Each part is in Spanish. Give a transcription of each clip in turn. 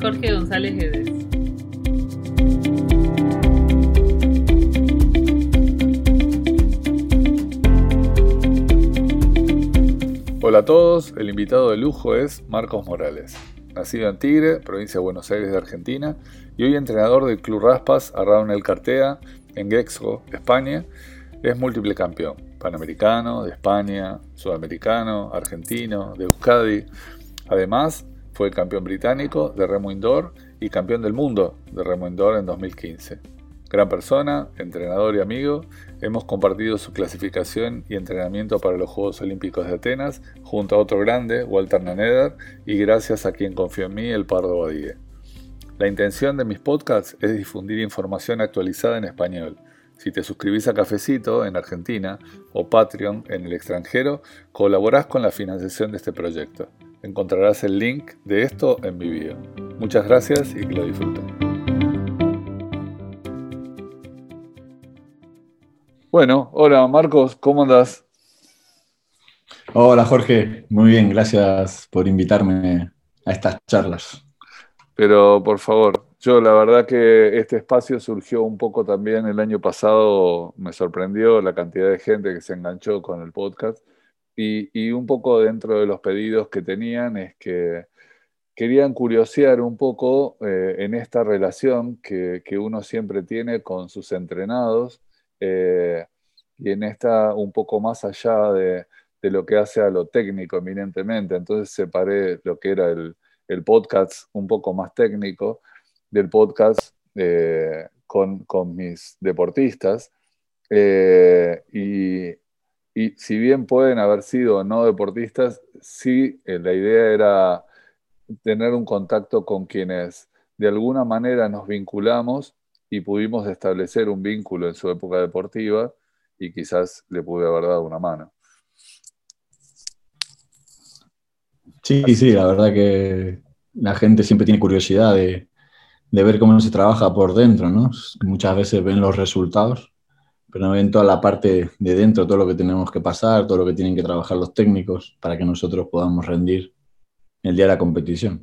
Jorge González Guedes. Hola a todos, el invitado de lujo es Marcos Morales, nacido en Tigre, provincia de Buenos Aires de Argentina, y hoy entrenador del Club Raspas en El Cartea, en Gexco, España, es múltiple campeón, panamericano, de España, sudamericano, argentino, de Euskadi. Además, fue campeón británico de remo indoor y campeón del mundo de remo indoor en 2015. Gran persona, entrenador y amigo, hemos compartido su clasificación y entrenamiento para los Juegos Olímpicos de Atenas junto a otro grande, Walter Naneder, y gracias a quien confió en mí, el Pardo Badie. La intención de mis podcasts es difundir información actualizada en español. Si te suscribís a Cafecito en Argentina o Patreon en el extranjero, colaborás con la financiación de este proyecto. Encontrarás el link de esto en mi video. Muchas gracias y que lo disfruten. Bueno, hola Marcos, ¿cómo andas? Hola Jorge, muy bien, gracias por invitarme a estas charlas. Pero por favor, yo la verdad que este espacio surgió un poco también el año pasado, me sorprendió la cantidad de gente que se enganchó con el podcast y, un poco dentro de los pedidos que tenían es que querían curiosear un poco eh, en esta relación que, que, uno siempre tiene con sus entrenados eh, y en esta un poco más allá de, lo que hace a lo técnico eminentemente. Entonces separé lo que era el, podcast un poco más técnico del podcast eh, con, mis deportistas. Y, y, si bien pueden haber sido no deportistas, sí la idea era tener un contacto con quienes de alguna manera nos vinculamos y pudimos establecer un vínculo en su época deportiva y quizás le pude haber dado una mano. Sí, sí, la verdad que la gente siempre tiene curiosidad de, ver cómo se trabaja por dentro, ¿no? Muchas veces ven los resultados, pero no ven toda la parte de dentro, todo lo que tenemos que pasar, todo lo que tienen que trabajar los técnicos para que nosotros podamos rendir el día de la competición.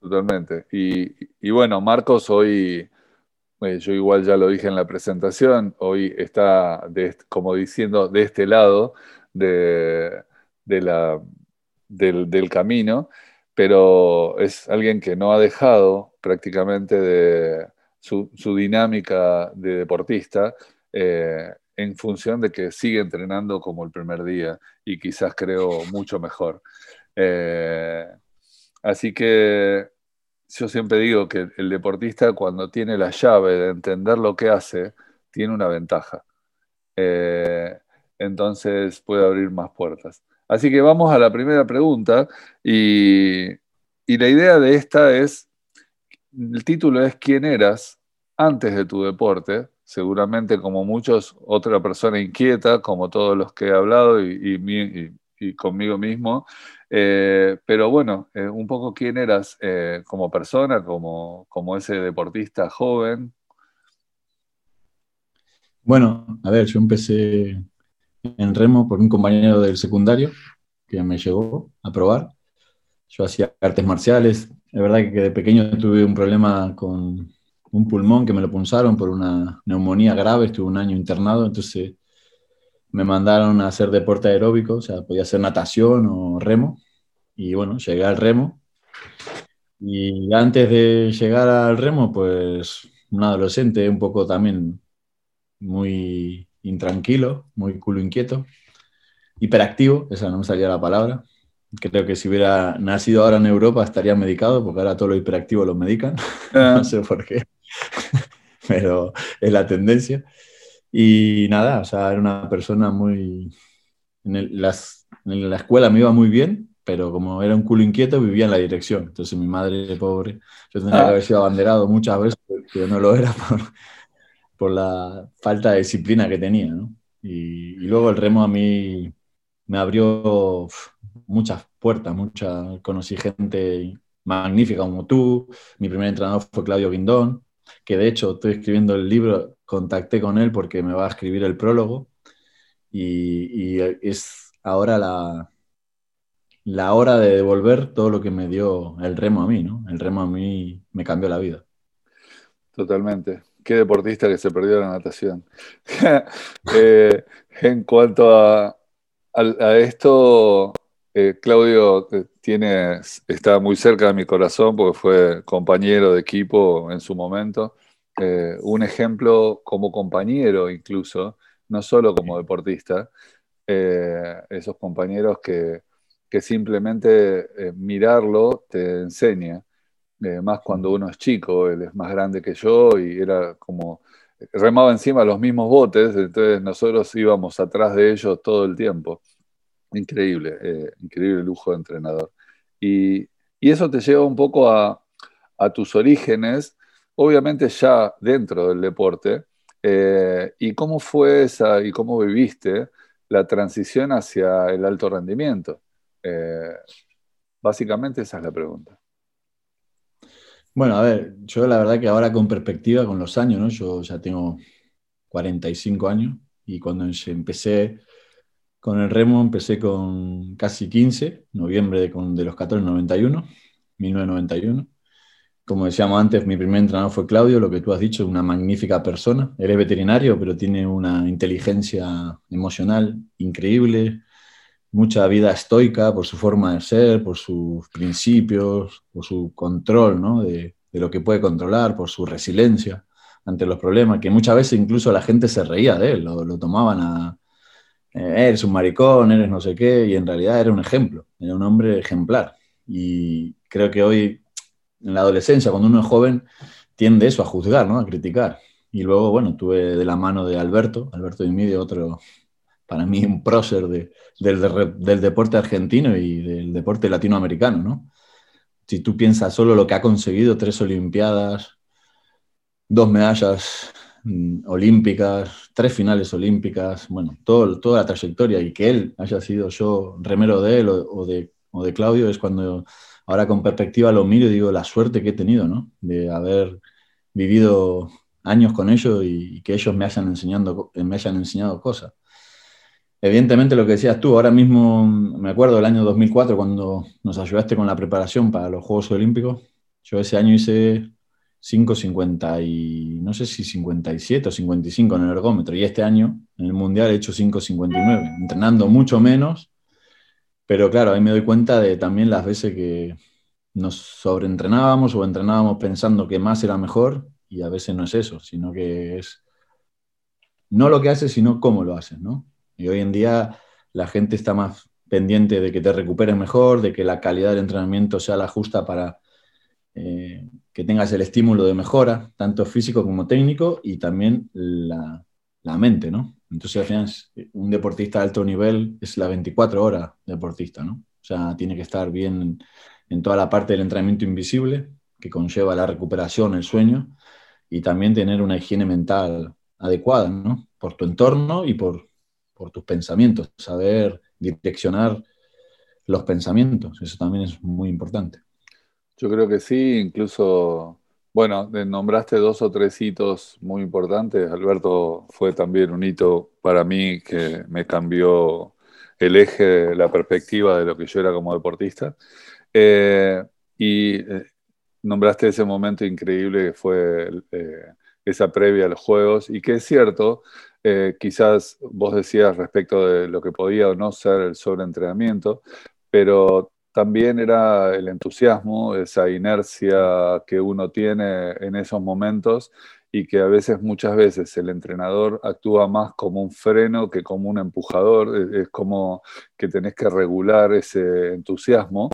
Totalmente. Y, y bueno, Marcos hoy eh, yo igual ya lo dije en la presentación, hoy está como diciendo de este lado de, la, del, camino, pero es alguien que no ha dejado prácticamente de su, dinámica de deportista eh, en función de que sigue entrenando como el primer día y quizás creo mucho mejor. Eh, así que yo siempre digo que el deportista cuando tiene la llave de entender lo que hace, tiene una ventaja. Eh, entonces puede abrir más puertas. Así que vamos a la primera pregunta y, la idea de esta es, el título es ¿Quién eras antes de tu deporte? Seguramente como muchos, otra persona inquieta, como todos los que he hablado y, conmigo mismo, eh, pero bueno, eh, un poco quién eras eh, como persona, como, como ese deportista joven. Bueno, a ver, yo empecé en remo por un compañero del secundario que me llevó a probar. Yo hacía artes marciales. Es verdad que de pequeño tuve un problema con un pulmón que me lo punzaron por una neumonía grave, estuve un año internado, entonces me mandaron a hacer deporte aeróbico, o sea, podía hacer natación o remo. Y bueno, llegué al remo. Y antes de llegar al remo, pues un adolescente un poco también muy intranquilo, muy culo inquieto, hiperactivo, esa no me salía la palabra. Creo que si hubiera nacido ahora en Europa estaría medicado, porque ahora todo lo hiperactivo lo medican. no ah. sé por qué, pero es la tendencia. Y nada, o sea, era una persona muy... En, las, en la escuela me iba muy bien, pero como era un culo inquieto, vivía en la dirección. Entonces mi madre, pobre, yo tendría que haber sido abanderado muchas veces, pero no lo era por, por la falta de disciplina que tenía. ¿no? Y, y, luego el remo a mí me abrió muchas puertas, muchas, conocí gente magnífica como tú. Mi primer entrenador fue Claudio Guindón, que de hecho estoy escribiendo el libro, contacté con él porque me va a escribir el prólogo y, es ahora la, la hora de devolver todo lo que me dio el remo a mí, ¿no? El remo a mí me cambió la vida. Totalmente. Qué deportista que se perdió la natación. Eh, en cuanto a, esto, eh, Claudio eh, tiene, está muy cerca de mi corazón porque fue compañero de equipo en su momento. un ejemplo como compañero incluso, no solo como deportista. esos compañeros que, que simplemente mirarlo te enseña eh, más cuando uno es chico, él es más grande que yo y era como, remaba encima los mismos botes, entonces nosotros íbamos atrás de ellos todo el tiempo. Increíble, eh, increíble lujo de entrenador. Y, eso te lleva un poco a, tus orígenes, obviamente ya dentro del deporte, eh, y cómo fue esa y cómo viviste la transición hacia el alto rendimiento. básicamente esa es la pregunta. Bueno, a ver, yo la verdad que ahora con perspectiva, con los años, ¿no? Yo ya tengo 45 años y cuando empecé con el remo, empecé con casi 15, noviembre de, de los 14, 91, 1991. Como decíamos antes, mi primer entrenador fue Claudio, lo que tú has dicho, una magnífica persona. Él es veterinario, pero tiene una inteligencia emocional increíble, mucha vida estoica por su forma de ser, por sus principios, por su control ¿no? de, lo que puede controlar, por su resiliencia ante los problemas, que muchas veces incluso la gente se reía de él, lo, tomaban a, eres un maricón, eres no sé qué, y en realidad era un ejemplo, era un hombre ejemplar. Y creo que hoy, en la adolescencia, cuando uno es joven, tiende eso a juzgar, ¿no? a criticar. Y luego, bueno, tuve de la mano de Alberto, Alberto Medio, otro para mí un prócer del, deporte argentino y del deporte latinoamericano, ¿no? Si tú piensas solo lo que ha conseguido, tres Olimpiadas, dos medallas olímpicas, tres finales olímpicas, bueno, todo, toda la trayectoria y que él haya sido yo remero de él o, de, de Claudio es cuando ahora con perspectiva lo miro y digo la suerte que he tenido, ¿no? De haber vivido años con ellos y, que ellos me hayan, enseñando, me hayan enseñado cosas. Evidentemente lo que decías tú, ahora mismo me acuerdo del año 2004 cuando nos ayudaste con la preparación para los Juegos Olímpicos. Yo ese año hice 5.50 y no sé si 57 o 55 en el ergómetro y este año en el Mundial he hecho 5.59, entrenando mucho menos, pero claro, ahí me doy cuenta de también las veces que nos sobreentrenábamos o entrenábamos pensando que más era mejor y a veces no es eso, sino que es no lo que haces, sino cómo lo haces, ¿no? Y hoy en día la gente está más pendiente de que te recuperes mejor, de que la calidad del entrenamiento sea la justa para eh, que tengas el estímulo de mejora, tanto físico como técnico, y también la, mente, ¿no? Entonces, al final, un deportista de alto nivel es la 24 horas deportista, ¿no? O sea, tiene que estar bien en toda la parte del entrenamiento invisible, que conlleva la recuperación, el sueño, y también tener una higiene mental adecuada, ¿no? Por tu entorno y por, por tus pensamientos, saber direccionar los pensamientos, eso también es muy importante. Yo creo que sí, incluso, bueno, nombraste dos o tres hitos muy importantes. Alberto fue también un hito para mí que me cambió el eje, la perspectiva de lo que yo era como deportista. Eh, y eh, nombraste ese momento increíble que fue eh, esa previa a los Juegos, y que es cierto, quizás vos decías respecto de lo que podía o no ser el sobreentrenamiento, pero también era el entusiasmo, esa inercia que uno tiene en esos momentos y que a veces, muchas veces, el entrenador actúa más como un freno que como un empujador, es, como que tenés que regular ese entusiasmo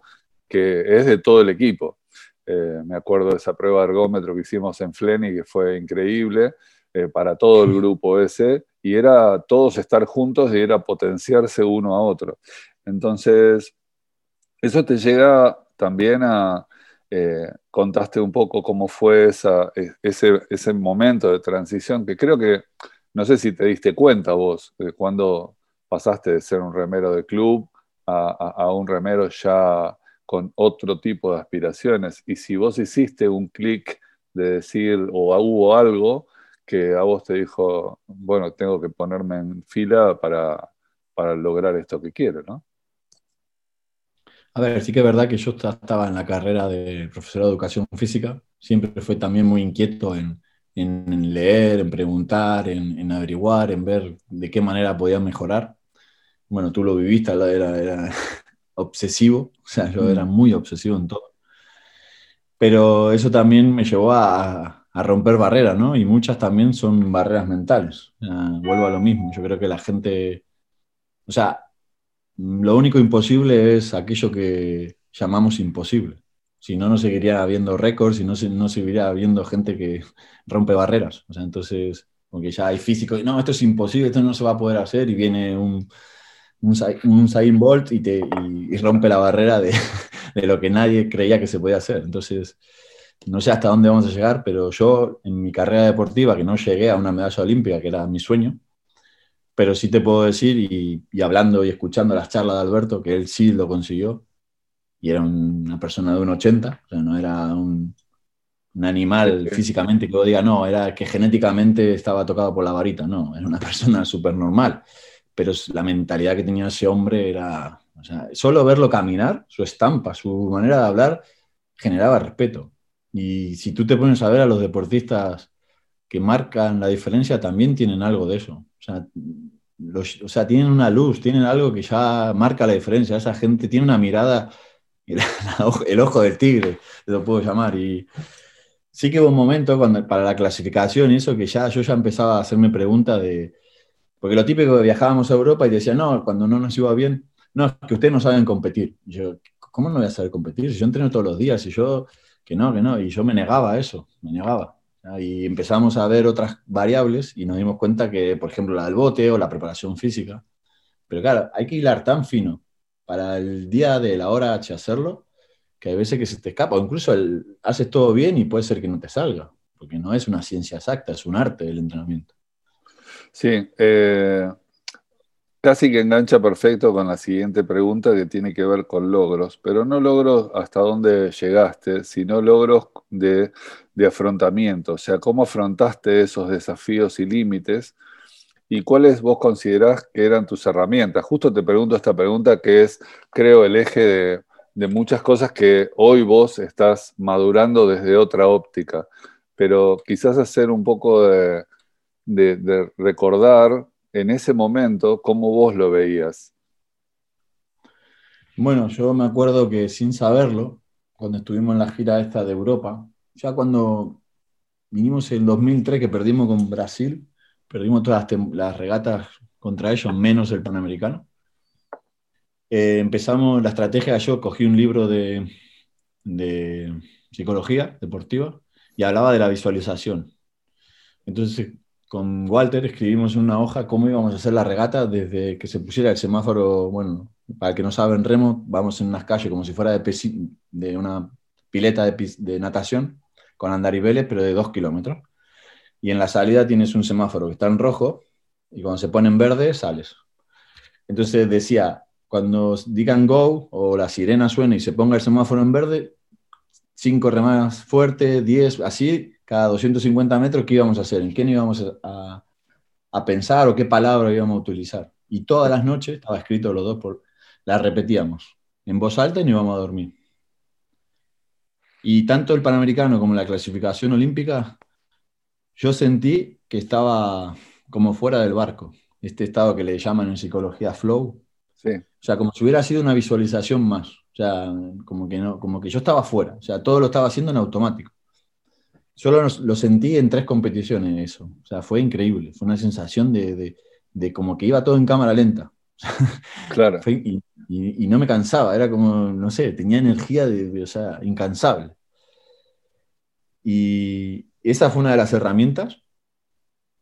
que es de todo el equipo. Eh, me acuerdo de esa prueba de ergómetro que hicimos en Fleni, que fue increíble. Eh, para todo el grupo ese, y era todos estar juntos y era potenciarse uno a otro. Entonces, eso te llega también a, eh, contaste un poco cómo fue esa, e, ese, momento de transición, que creo que, no sé si te diste cuenta vos, de cuando pasaste de ser un remero de club a un remero ya con otro tipo de aspiraciones, y si vos hiciste un clic de decir, o hubo algo, que a vos te dijo, bueno, tengo que ponerme en fila para, lograr esto que quiero, ¿no? A ver, sí que es verdad que yo estaba en la carrera de profesor de educación física, siempre fue también muy inquieto en, leer, en preguntar, en, averiguar, en ver de qué manera podía mejorar. Bueno, tú lo viviste, era, era obsesivo, o sea, yo era mm. muy obsesivo en todo. Pero eso también me llevó a, a romper barreras, ¿no? Y muchas también son barreras mentales. vuelvo a lo mismo, yo creo que la gente, o sea, lo único imposible es aquello que llamamos imposible. Si no, no seguiría habiendo récords y no, no seguiría habiendo gente que rompe barreras. O sea, entonces, porque ya hay físicos, no, esto es imposible, esto no se va a poder hacer, y viene un, un, un Bolt y, te, y, rompe la barrera de, de, lo que nadie creía que se podía hacer. Entonces, no sé hasta dónde vamos a llegar, pero yo en mi carrera deportiva, que no llegué a una medalla olímpica, que era mi sueño, pero sí te puedo decir, y, hablando y escuchando las charlas de Alberto, que él sí lo consiguió, y era una persona de un 80, o sea, no era un, animal físicamente que diga, no, era que genéticamente estaba tocado por la varita, no, era una persona súper normal, pero la mentalidad que tenía ese hombre era, o sea, solo verlo caminar, su estampa, su manera de hablar, generaba respeto. Y si tú te pones a ver a los deportistas que marcan la diferencia, también tienen algo de eso. O sea, o sea, tienen una luz, tienen algo que ya marca la diferencia. Esa gente tiene una mirada, el, ojo del tigre, lo puedo llamar. Y sí que hubo un momento cuando, para la clasificación y eso que ya yo ya empezaba a hacerme preguntas de... Porque lo típico que viajábamos a Europa y decía, no, cuando no nos iba bien, no, es que ustedes no saben competir. yo, ¿cómo no voy a saber competir? Si yo entreno todos los días, si yo que no, que no, y yo me negaba a eso, me negaba. Y empezamos a ver otras variables y nos dimos cuenta que, por ejemplo, la del bote o la preparación física. Pero claro, hay que hilar tan fino para el día de la hora H hacerlo, que hay veces que se te escapa, o incluso el, haces todo bien y puede ser que no te salga, porque no es una ciencia exacta, es un arte el entrenamiento. Sí, eh, Casi que engancha perfecto con la siguiente pregunta que tiene que ver con logros, pero no logros hasta dónde llegaste, sino logros de, afrontamiento, o sea, cómo afrontaste esos desafíos y límites y cuáles vos considerás que eran tus herramientas. Justo te pregunto esta pregunta que es, creo, el eje de, muchas cosas que hoy vos estás madurando desde otra óptica, pero quizás hacer un poco de, de recordar en ese momento, ¿cómo vos lo veías? Bueno, yo me acuerdo que sin saberlo, cuando estuvimos en la gira esta de Europa, ya cuando vinimos en 2003 que perdimos con Brasil, perdimos todas las, regatas contra ellos, menos el Panamericano. Eh, empezamos la estrategia, yo cogí un libro de, de psicología deportiva y hablaba de la visualización. Entonces con Walter escribimos una hoja cómo íbamos a hacer la regata desde que se pusiera el semáforo, bueno, para el que no saben remo, vamos en unas calles como si fuera de, de una pileta de, natación con andariveles, pero de dos kilómetros. Y en la salida tienes un semáforo que está en rojo y cuando se pone en verde sales. Entonces decía, cuando digan go o la sirena suena y se ponga el semáforo en verde, cinco remadas fuerte, diez, así cada 250 metros, ¿qué íbamos a hacer? ¿En qué íbamos a, pensar o qué palabra íbamos a utilizar? Y todas las noches, estaba escrito los dos, por, la repetíamos en voz alta y no íbamos a dormir. Y tanto el Panamericano como la clasificación olímpica, yo sentí que estaba como fuera del barco, este estado que le llaman en psicología flow. O sea, como si hubiera sido una visualización más. O sea, como que, no, como que yo estaba fuera. O sea, todo lo estaba haciendo en automático. Solo lo, sentí en tres competiciones eso. O sea, fue increíble. Fue una sensación de, como que iba todo en cámara lenta. Claro. y, no me cansaba, era como, no sé, tenía energía de, o sea, incansable. Y esa fue una de las herramientas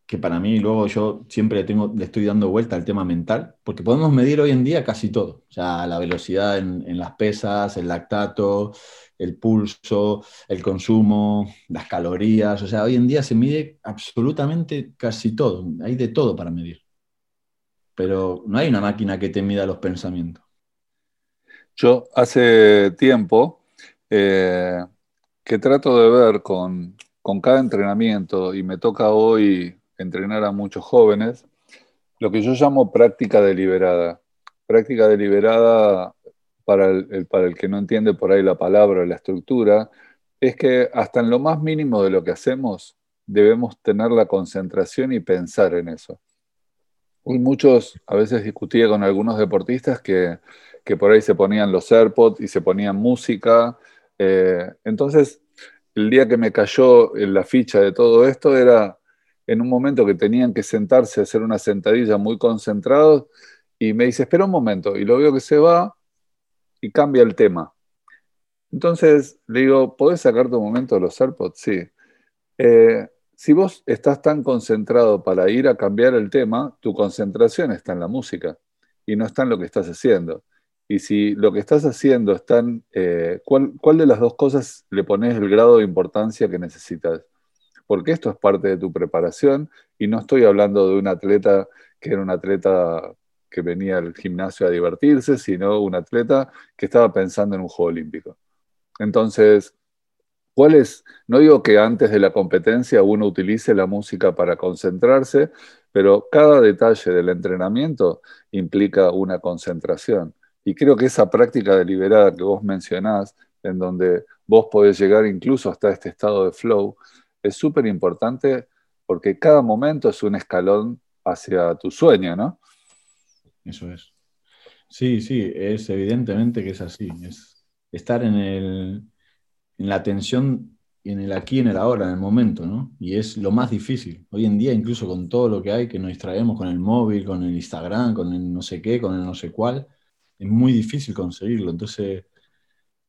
que para mí luego yo siempre tengo, le estoy dando vuelta al tema mental, porque podemos medir hoy en día casi todo, o sea, la velocidad en, las pesas, el lactato, el pulso, el consumo, las calorías. O sea, hoy en día se mide absolutamente casi todo. Hay de todo para medir. Pero no hay una máquina que te mida los pensamientos. Yo hace tiempo eh, que trato de ver con, con cada entrenamiento, y me toca hoy entrenar a muchos jóvenes, lo que yo llamo práctica deliberada. Práctica deliberada para el, para el que no entiende por ahí la palabra la estructura, es que hasta en lo más mínimo de lo que hacemos debemos tener la concentración y pensar en eso. Y muchos, a veces discutía con algunos deportistas que, por ahí se ponían los AirPods y se ponían música. Eh, entonces, el día que me cayó la ficha de todo esto era en un momento que tenían que sentarse a hacer una sentadilla muy concentrados y me dice, espera un momento, y lo veo que se va y cambia el tema. Entonces le digo, ¿podés sacarte un momento de los AirPods? Sí. Eh, si vos estás tan concentrado para ir a cambiar el tema, tu concentración está en la música y no está en lo que estás haciendo. Y si lo que estás haciendo está en, eh, ¿cuál, ¿cuál, de las dos cosas le pones el grado de importancia que necesitas? Porque esto es parte de tu preparación y no estoy hablando de un atleta que era un atleta que venía al gimnasio a divertirse, sino un atleta que estaba pensando en un Juego Olímpico. Entonces, ¿cuál es? No digo que antes de la competencia uno utilice la música para concentrarse, pero cada detalle del entrenamiento implica una concentración. Y creo que esa práctica deliberada que vos mencionás, en donde vos podés llegar incluso hasta este estado de flow, es súper importante porque cada momento es un escalón hacia tu sueño, ¿no? Eso es. Sí, sí, es evidentemente que es así. Es estar en, el, en la atención y en el aquí, en el ahora, en el momento, ¿no? Y es lo más difícil. Hoy en día, incluso con todo lo que hay, que nos distraemos con el móvil, con el Instagram, con el no sé qué, con el no sé cuál, es muy difícil conseguirlo. Entonces,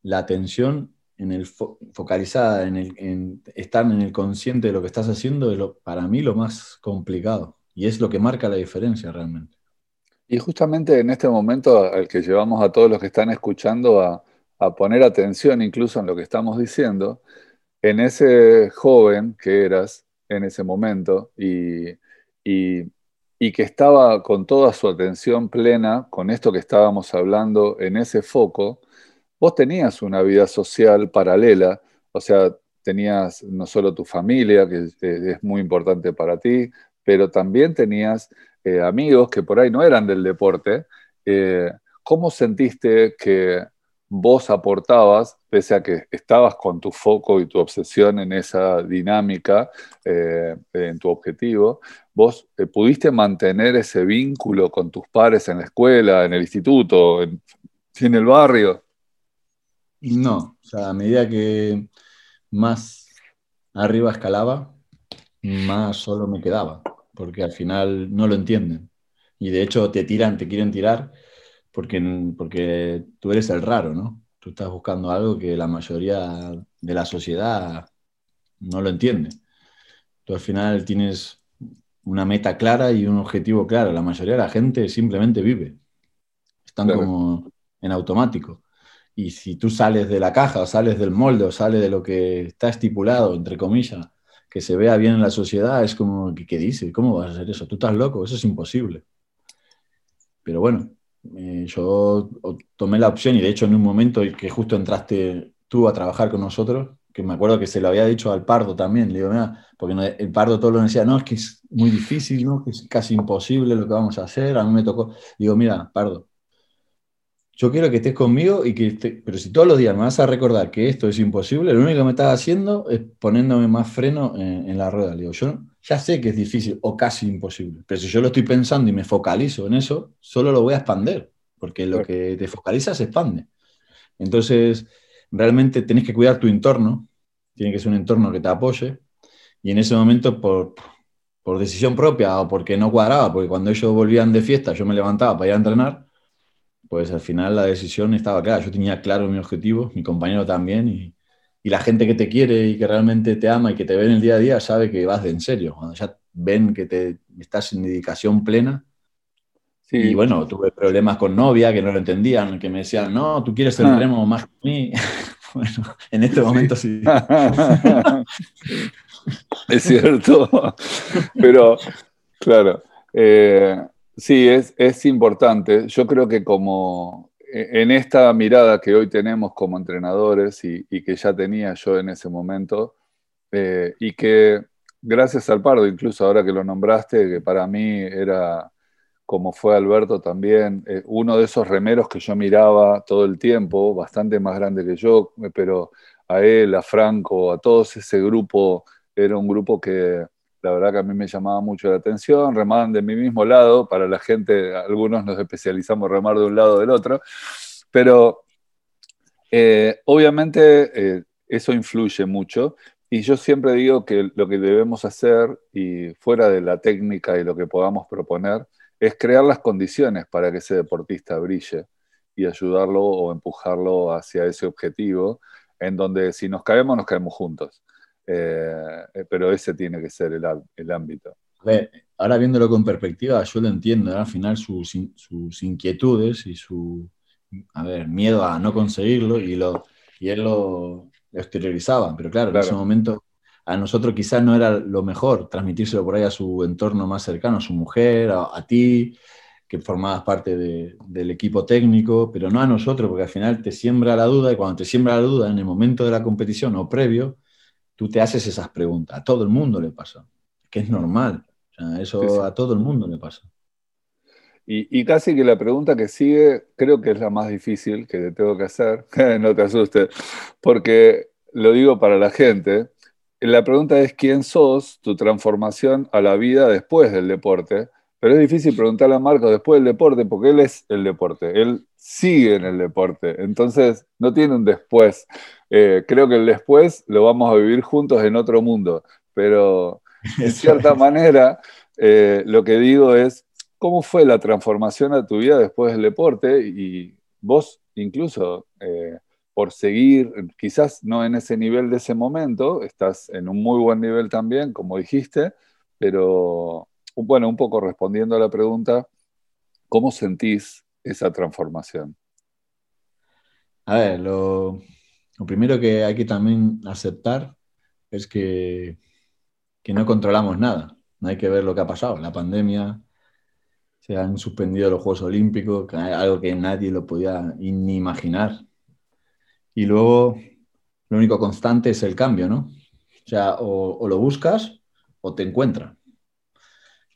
la atención en el focalizada en, el, estar en el consciente de lo que estás haciendo es lo, para mí lo más complicado y es lo que marca la diferencia realmente. Y justamente en este momento al que llevamos a todos los que están escuchando a, poner atención incluso en lo que estamos diciendo, en ese joven que eras en ese momento y, y, que estaba con toda su atención plena con esto que estábamos hablando en ese foco, vos tenías una vida social paralela, o sea, tenías no solo tu familia, que es muy importante para ti, pero también tenías eh, amigos que por ahí no eran del deporte, eh, ¿cómo sentiste que vos aportabas, pese a que estabas con tu foco y tu obsesión en esa dinámica, eh, en tu objetivo, vos pudiste mantener ese vínculo con tus pares en la escuela, en el instituto, en, en el barrio? No, o sea, a medida que más arriba escalaba, más solo me quedaba porque al final no lo entienden. Y de hecho te tiran, te quieren tirar porque, porque tú eres el raro, ¿no? Tú estás buscando algo que la mayoría de la sociedad no lo entiende. Tú al final tienes una meta clara y un objetivo claro. La mayoría de la gente simplemente vive. Están como en automático. Y si tú sales de la caja o sales del molde o sales de lo que está estipulado, entre comillas, que se vea bien en la sociedad, es como, ¿qué, qué dice? ¿Cómo vas a hacer eso? Tú estás loco, eso es imposible. Pero bueno, eh, yo tomé la opción y de hecho en un momento que justo entraste tú a trabajar con nosotros, que me acuerdo que se lo había dicho al Pardo también, le digo, mira, porque el Pardo todo lo decía, no, es que es muy difícil, ¿no? que es casi imposible lo que vamos a hacer, a mí me tocó, digo, mira, Pardo, yo quiero que estés conmigo y que pero si todos los días me vas a recordar que esto es imposible, lo único que me estás haciendo es poniéndome más freno en, la rueda. digo, yo ya sé que es difícil o casi imposible, pero si yo lo estoy pensando y me focalizo en eso, solo lo voy a expander, porque lo que te focaliza se expande. Entonces, realmente tenés que cuidar tu entorno, tiene que ser un entorno que te apoye, y en ese momento por, por decisión propia o porque no cuadraba, porque cuando ellos volvían de fiesta yo me levantaba para ir a entrenar, pues al final la decisión estaba clara. Yo tenía claro mi objetivo, mi compañero también, y, la gente que te quiere y que realmente te ama y que te ve en el día a día sabe que vas de en serio. Cuando ya ven que te, estás en dedicación plena. Y bueno, tuve problemas con novia que no lo entendían, que me decían, no, tú quieres el ah. remo más que mí. bueno, en este momento sí. es cierto, pero claro. Eh, Sí, es, es importante. Yo creo que como e, en esta mirada que hoy tenemos como entrenadores y, que ya tenía yo en ese momento, eh, y que gracias al Pardo, incluso ahora que lo nombraste, que para mí era como fue Alberto también, eh, uno de esos remeros que yo miraba todo el tiempo, bastante más grande que yo, pero a él, a Franco, a todos ese grupo, era un grupo que la verdad que a mí me llamaba mucho la atención, remaban de mi mismo lado, para la gente, algunos nos especializamos remar de un lado o del otro, pero eh, obviamente eh, eso influye mucho y yo siempre digo que lo que debemos hacer, y fuera de la técnica y lo que podamos proponer, es crear las condiciones para que ese deportista brille y ayudarlo o empujarlo hacia ese objetivo, en donde si nos caemos, nos caemos juntos. Eh, pero ese tiene que ser el, ámbito. A ver, ahora viéndolo con perspectiva, yo lo entiendo, al final sus, inquietudes y su a ver, miedo a no conseguirlo y, lo, y él lo, exteriorizaba, pero claro, claro, en ese momento a nosotros quizás no era lo mejor transmitírselo por ahí a su entorno más cercano, a su mujer, a, ti, que formabas parte del equipo técnico, pero no a nosotros, porque al final te siembra la duda y cuando te siembra la duda en el momento de la competición o previo, tú te haces esas preguntas. A todo el mundo le pasa, que es normal. eso a todo el mundo le pasa. Y, y, casi que la pregunta que sigue, creo que es la más difícil que te tengo que hacer, no te asustes, porque lo digo para la gente, la pregunta es quién sos, tu transformación a la vida después del deporte. Pero es difícil preguntarle a Marco después del deporte porque él es el deporte, él sigue en el deporte, entonces no tiene un después. Eh, creo que el después lo vamos a vivir juntos en otro mundo, pero en cierta manera eh, lo que digo es, ¿cómo fue la transformación a tu vida después del deporte? Y vos incluso... Eh, por seguir, quizás no en ese nivel de ese momento, estás en un muy buen nivel también, como dijiste, pero bueno, un poco respondiendo a la pregunta, ¿cómo sentís esa transformación? A ver, lo, primero que hay que también aceptar es que, que no controlamos nada. No hay que ver lo que ha pasado. La pandemia, se han suspendido los Juegos Olímpicos, algo que nadie lo podía ni imaginar. Y luego lo único constante es el cambio, ¿no? O sea, o, lo buscas o te encuentra.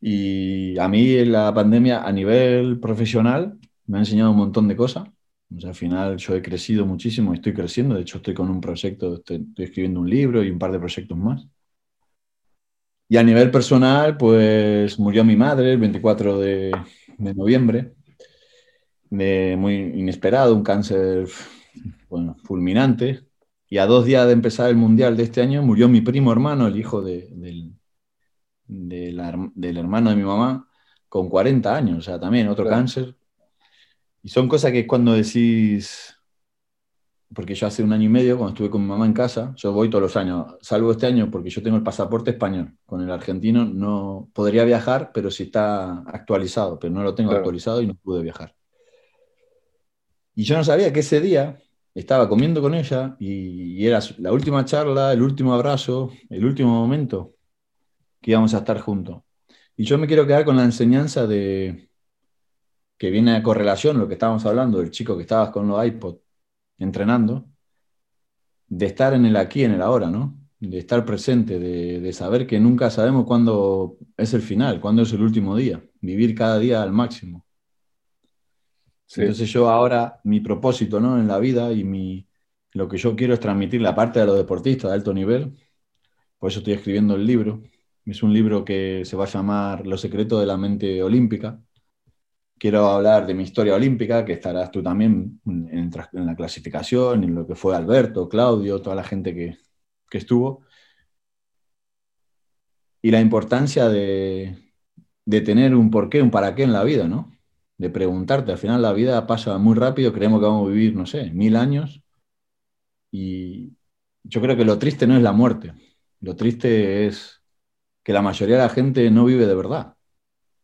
Y a mí la pandemia a nivel profesional me ha enseñado un montón de cosas. O sea, al final yo he crecido muchísimo, estoy creciendo. De hecho, estoy con un proyecto, estoy, escribiendo un libro y un par de proyectos más. Y a nivel personal, pues murió mi madre el 24 de, de noviembre, de muy inesperado, un cáncer bueno, fulminante. Y a dos días de empezar el Mundial de este año murió mi primo hermano, el hijo del, del, hermano de mi mamá, con 40 años, o sea, también otro cáncer. Y son cosas que cuando decís, porque yo hace un año y medio, cuando estuve con mi mamá en casa, yo voy todos los años, salvo este año porque yo tengo el pasaporte español, con el argentino no podría viajar, pero si está actualizado, pero no lo tengo actualizado y no pude viajar. Y yo no sabía que ese día estaba comiendo con ella y, era la última charla, el último abrazo, el último momento que íbamos a estar juntos. Y yo me quiero quedar con la enseñanza de que viene a correlación lo que estábamos hablando, del chico que estabas con los iPod entrenando, de estar en el aquí, en el ahora, ¿no? De estar presente, de, de saber que nunca sabemos cuándo es el final, cuándo es el último día, vivir cada día al máximo. Entonces yo ahora, mi propósito ¿no? en la vida y mi, lo que yo quiero es transmitir la parte de los deportistas de alto nivel. Por eso estoy escribiendo el libro. Es un libro que se va a llamar Los secretos de la mente olímpica. Quiero hablar de mi historia olímpica, que estarás tú también en, la clasificación, en lo que fue Alberto, Claudio, toda la gente que, que estuvo. Y la importancia de, de tener un porqué, un para qué en la vida, ¿no? de preguntarte. Al final la vida pasa muy rápido, creemos que vamos a vivir, no sé, mil años. Y yo creo que lo triste no es la muerte. Lo triste es que la mayoría de la gente no vive de verdad.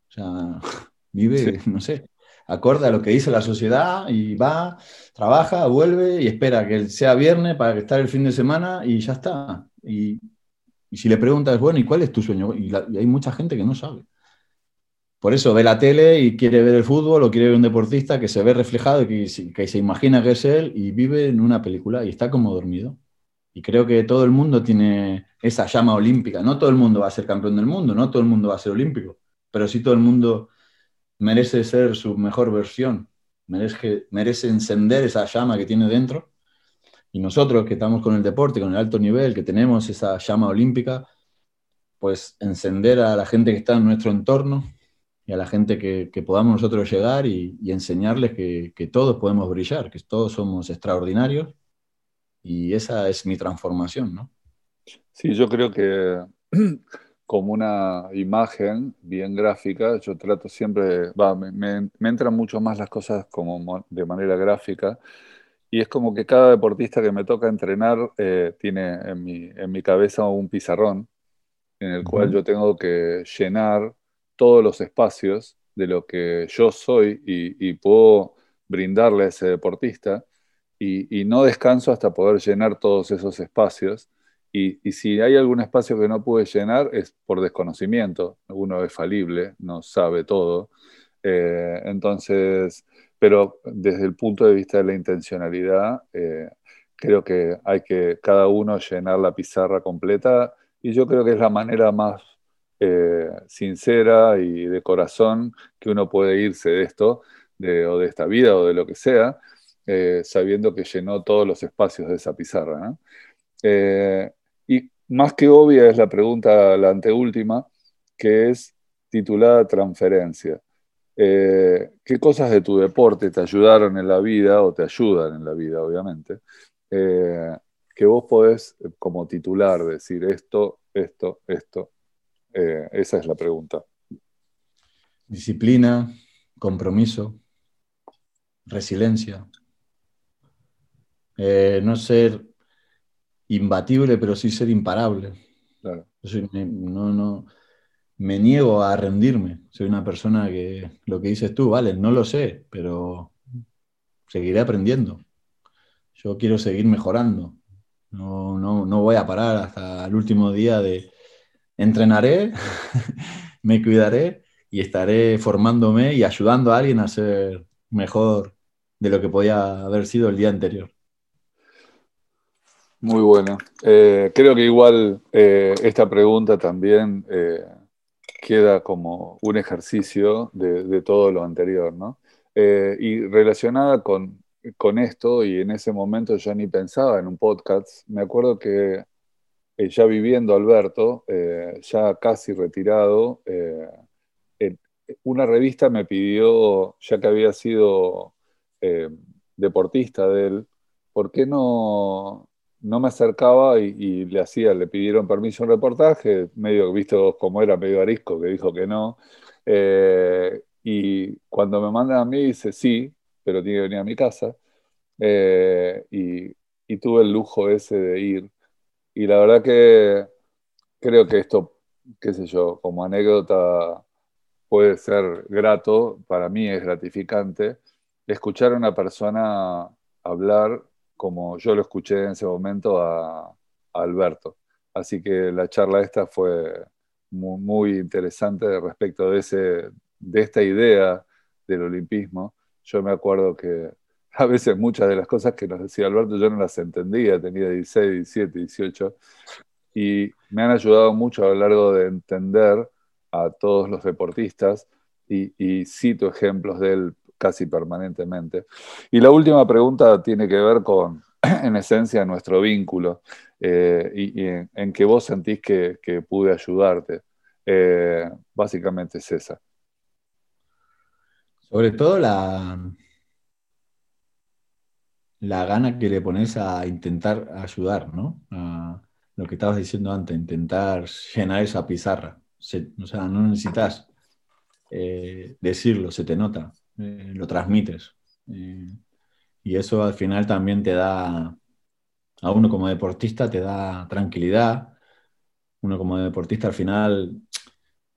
O sea, vive, no sé, acorde a lo que dice la sociedad y va, trabaja, vuelve y espera que sea viernes para estar el fin de semana y ya está. Y, si le preguntas, bueno, ¿y cuál es tu sueño? y hay mucha gente que no sabe. Por eso ve la tele y quiere ver el fútbol o quiere ver un deportista que se ve reflejado y que, se imagina que es él y vive en una película y está como dormido. Y creo que todo el mundo tiene esa llama olímpica. No todo el mundo va a ser campeón del mundo, no todo el mundo va a ser olímpico, pero sí todo el mundo merece ser su mejor versión, merece, merece encender esa llama que tiene dentro. Y nosotros que estamos con el deporte, con el alto nivel, que tenemos esa llama olímpica, pues encender a la gente que está en nuestro entorno y a la gente que, podamos nosotros llegar y, enseñarles que, que, todos podemos brillar, que todos somos extraordinarios. Y esa es mi transformación, ¿no? Sí, yo creo que como una imagen bien gráfica, yo trato siempre, va, me, entran mucho más las cosas como de manera gráfica, y es como que cada deportista que me toca entrenar eh, tiene en mi, en mi cabeza un pizarrón en el cual yo tengo que llenar todos los espacios de lo que yo soy y, puedo brindarle a ese deportista, y, no descanso hasta poder llenar todos esos espacios y, si hay algún espacio que no pude llenar es por desconocimiento. Uno es falible, no sabe todo. Eh, entonces, pero desde el punto de vista de la intencionalidad, eh, creo que hay que cada uno llenar la pizarra completa y yo creo que es la manera más eh, sincera y de corazón que uno puede irse de esto, de, o de esta vida o de lo que sea, sabiendo que llenó todos los espacios de esa pizarra. ¿no? Y más que obvia es la pregunta, la anteúltima, que es titulada transferencia. Eh, ¿Qué cosas de tu deporte te ayudaron en la vida o te ayudan en la vida, obviamente? Eh, que vos podés, eh, como titular, decir esto, esto, esto. esa es la pregunta. Disciplina, compromiso, resiliencia. No ser imbatible, pero sí ser imparable. no, no, me niego a rendirme. Soy una persona que lo que dices tú, vale, no lo sé, pero seguiré aprendiendo. Yo quiero seguir mejorando. No, no, no voy a parar hasta el último día de entrenaré, me cuidaré y estaré formándome y ayudando a alguien a ser mejor de lo que podía haber sido el día anterior. Muy bueno. Eh, creo que igual eh, esta pregunta también eh, queda como un ejercicio de, todo lo anterior, ¿no? y relacionada con, con, esto, y en ese momento ya ni pensaba en un podcast, me acuerdo que ya viviendo Alberto, ya casi retirado, una revista me pidió, ya que había sido deportista de él, ¿por qué no no me acercaba y, le hacía, le pidieron permiso un reportaje, medio visto como era, medio arisco, que dijo que no. Eh, y cuando me mandan a mí, dice sí, pero tiene que venir a mi casa. Eh, y, tuve el lujo ese de ir. Y la verdad que creo que esto, qué sé yo, como anécdota puede ser grato, para mí es gratificante, escuchar a una persona hablar como yo lo escuché en ese momento a, Alberto. Así que la charla esta fue muy, interesante respecto de, ese, de esta idea del olimpismo. Yo me acuerdo que a veces muchas de las cosas que nos decía Alberto yo no las entendía, tenía 16, 17, 18, y me han ayudado mucho a lo largo de entender a todos los deportistas y, y cito ejemplos de él casi permanentemente. Y la última pregunta tiene que ver con, en esencia, nuestro vínculo eh, y, en, que vos sentís que, pude ayudarte. Eh, básicamente es esa. Sobre todo la, la gana que le pones a intentar ayudar, ¿no? lo que estabas diciendo antes, intentar llenar esa pizarra. o sea, no necesitas eh, decirlo, se te nota. Eh, lo transmites. Eh, y eso al final también te da, a uno como deportista te da tranquilidad. Uno como deportista al final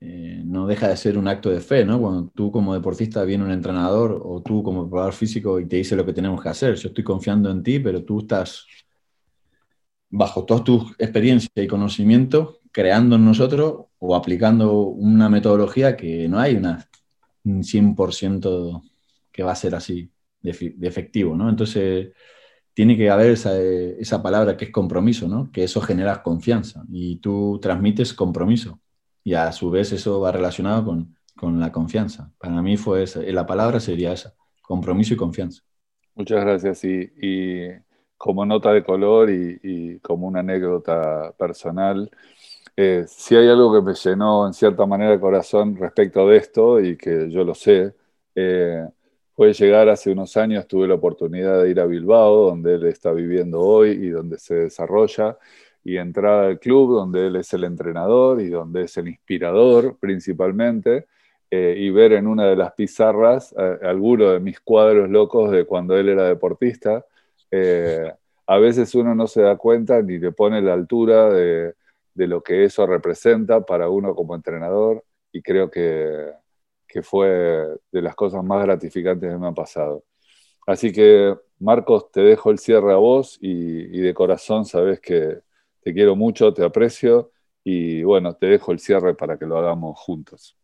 no deja de ser un acto de fe, ¿no? Cuando tú como deportista viene un entrenador o tú como preparador físico y te dice lo que tenemos que hacer. Yo estoy confiando en ti, pero tú estás bajo toda tu experiencia y conocimiento creando en nosotros o aplicando una metodología que no hay una 100% que va a ser así de, efectivo, ¿no? Entonces, tiene que haber esa, palabra que es compromiso, ¿no? Que eso genera confianza y tú transmites compromiso y a su vez eso va relacionado con con la confianza. Para mí fue esa, la palabra sería esa, compromiso y confianza. Muchas gracias. Y, como nota de color y, como una anécdota personal, eh, si hay algo que me llenó en cierta manera el corazón respecto de esto y que yo lo sé, eh, fue llegar hace unos años, tuve la oportunidad de ir a Bilbao, donde él está viviendo hoy y donde se desarrolla, y entrar al club donde él es el entrenador y donde es el inspirador principalmente, eh, y ver en una de las pizarras eh, alguno de mis cuadros locos de cuando él era deportista. A veces uno no se da cuenta ni le pone la altura de, de, lo que eso representa para uno como entrenador y creo que, que fue de las cosas más gratificantes que me han pasado. Así que, Marcos, te dejo el cierre a vos y, de corazón sabes que te quiero mucho, te aprecio y bueno, te dejo el cierre para que lo hagamos juntos.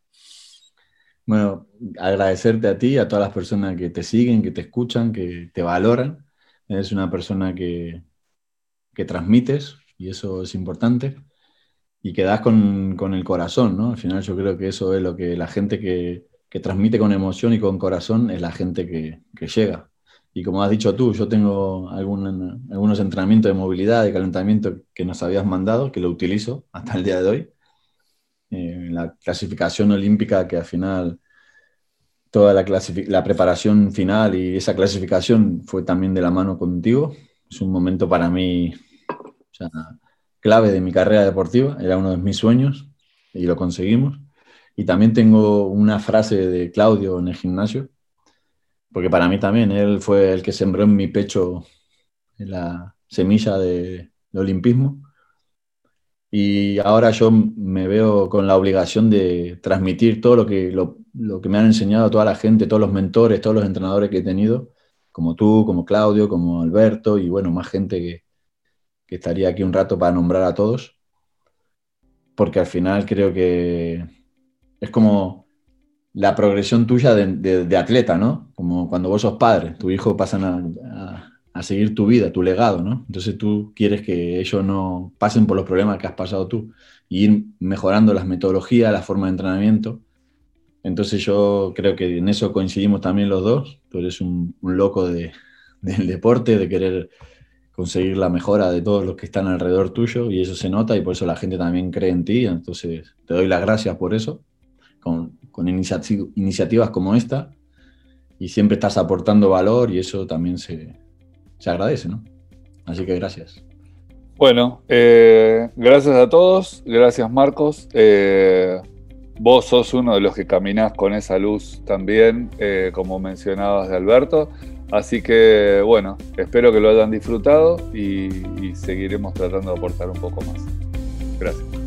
Bueno, agradecerte a ti, a todas las personas que te siguen, que te escuchan, que te valoran. Eres una persona que, que transmites y eso es importante. Y que das con, con, el corazón, ¿no? Al final yo creo que eso es lo que la gente que, que transmite con emoción y con corazón es la gente que, que llega. Y como has dicho tú, yo tengo algún, algunos entrenamientos de movilidad, de calentamiento que nos habías mandado, que lo utilizo hasta el día de hoy eh, la clasificación olímpica que al final toda la, la preparación final y esa clasificación fue también de la mano contigo. Es un momento para mí clave de mi carrera deportiva, era uno de mis sueños y lo conseguimos. Y también tengo una frase de Claudio en el gimnasio, porque para mí también él fue el que sembró en mi pecho la semilla de, de olimpismo y ahora yo me veo con la obligación de transmitir todo lo que, lo, que me han enseñado toda la gente, todos los mentores, todos los entrenadores que he tenido, como tú, como Claudio, como Alberto y bueno, más gente que, que estaría aquí un rato para nombrar a todos, porque al final creo que es como la progresión tuya de, atleta, ¿no? Como cuando vos sos padre, tu hijo pasan a a seguir tu vida, tu legado, ¿no? Entonces tú quieres que ellos no pasen por los problemas que has pasado tú y ir mejorando las metodologías, la forma de entrenamiento. Entonces yo creo que en eso coincidimos también los dos. Tú eres un, loco de, del deporte, de querer conseguir la mejora de todos los que están alrededor tuyo y eso se nota y por eso la gente también cree en ti. Entonces te doy las gracias por eso, con, con iniciativas como esta y siempre estás aportando valor y eso también se, se agradece, ¿no? Así que gracias. Bueno, eh, gracias a todos, gracias Marcos. Eh, vos sos uno de los que caminás con esa luz también, eh, como mencionabas de Alberto. Así que bueno, espero que lo hayan disfrutado y seguiremos tratando de aportar un poco más. Gracias.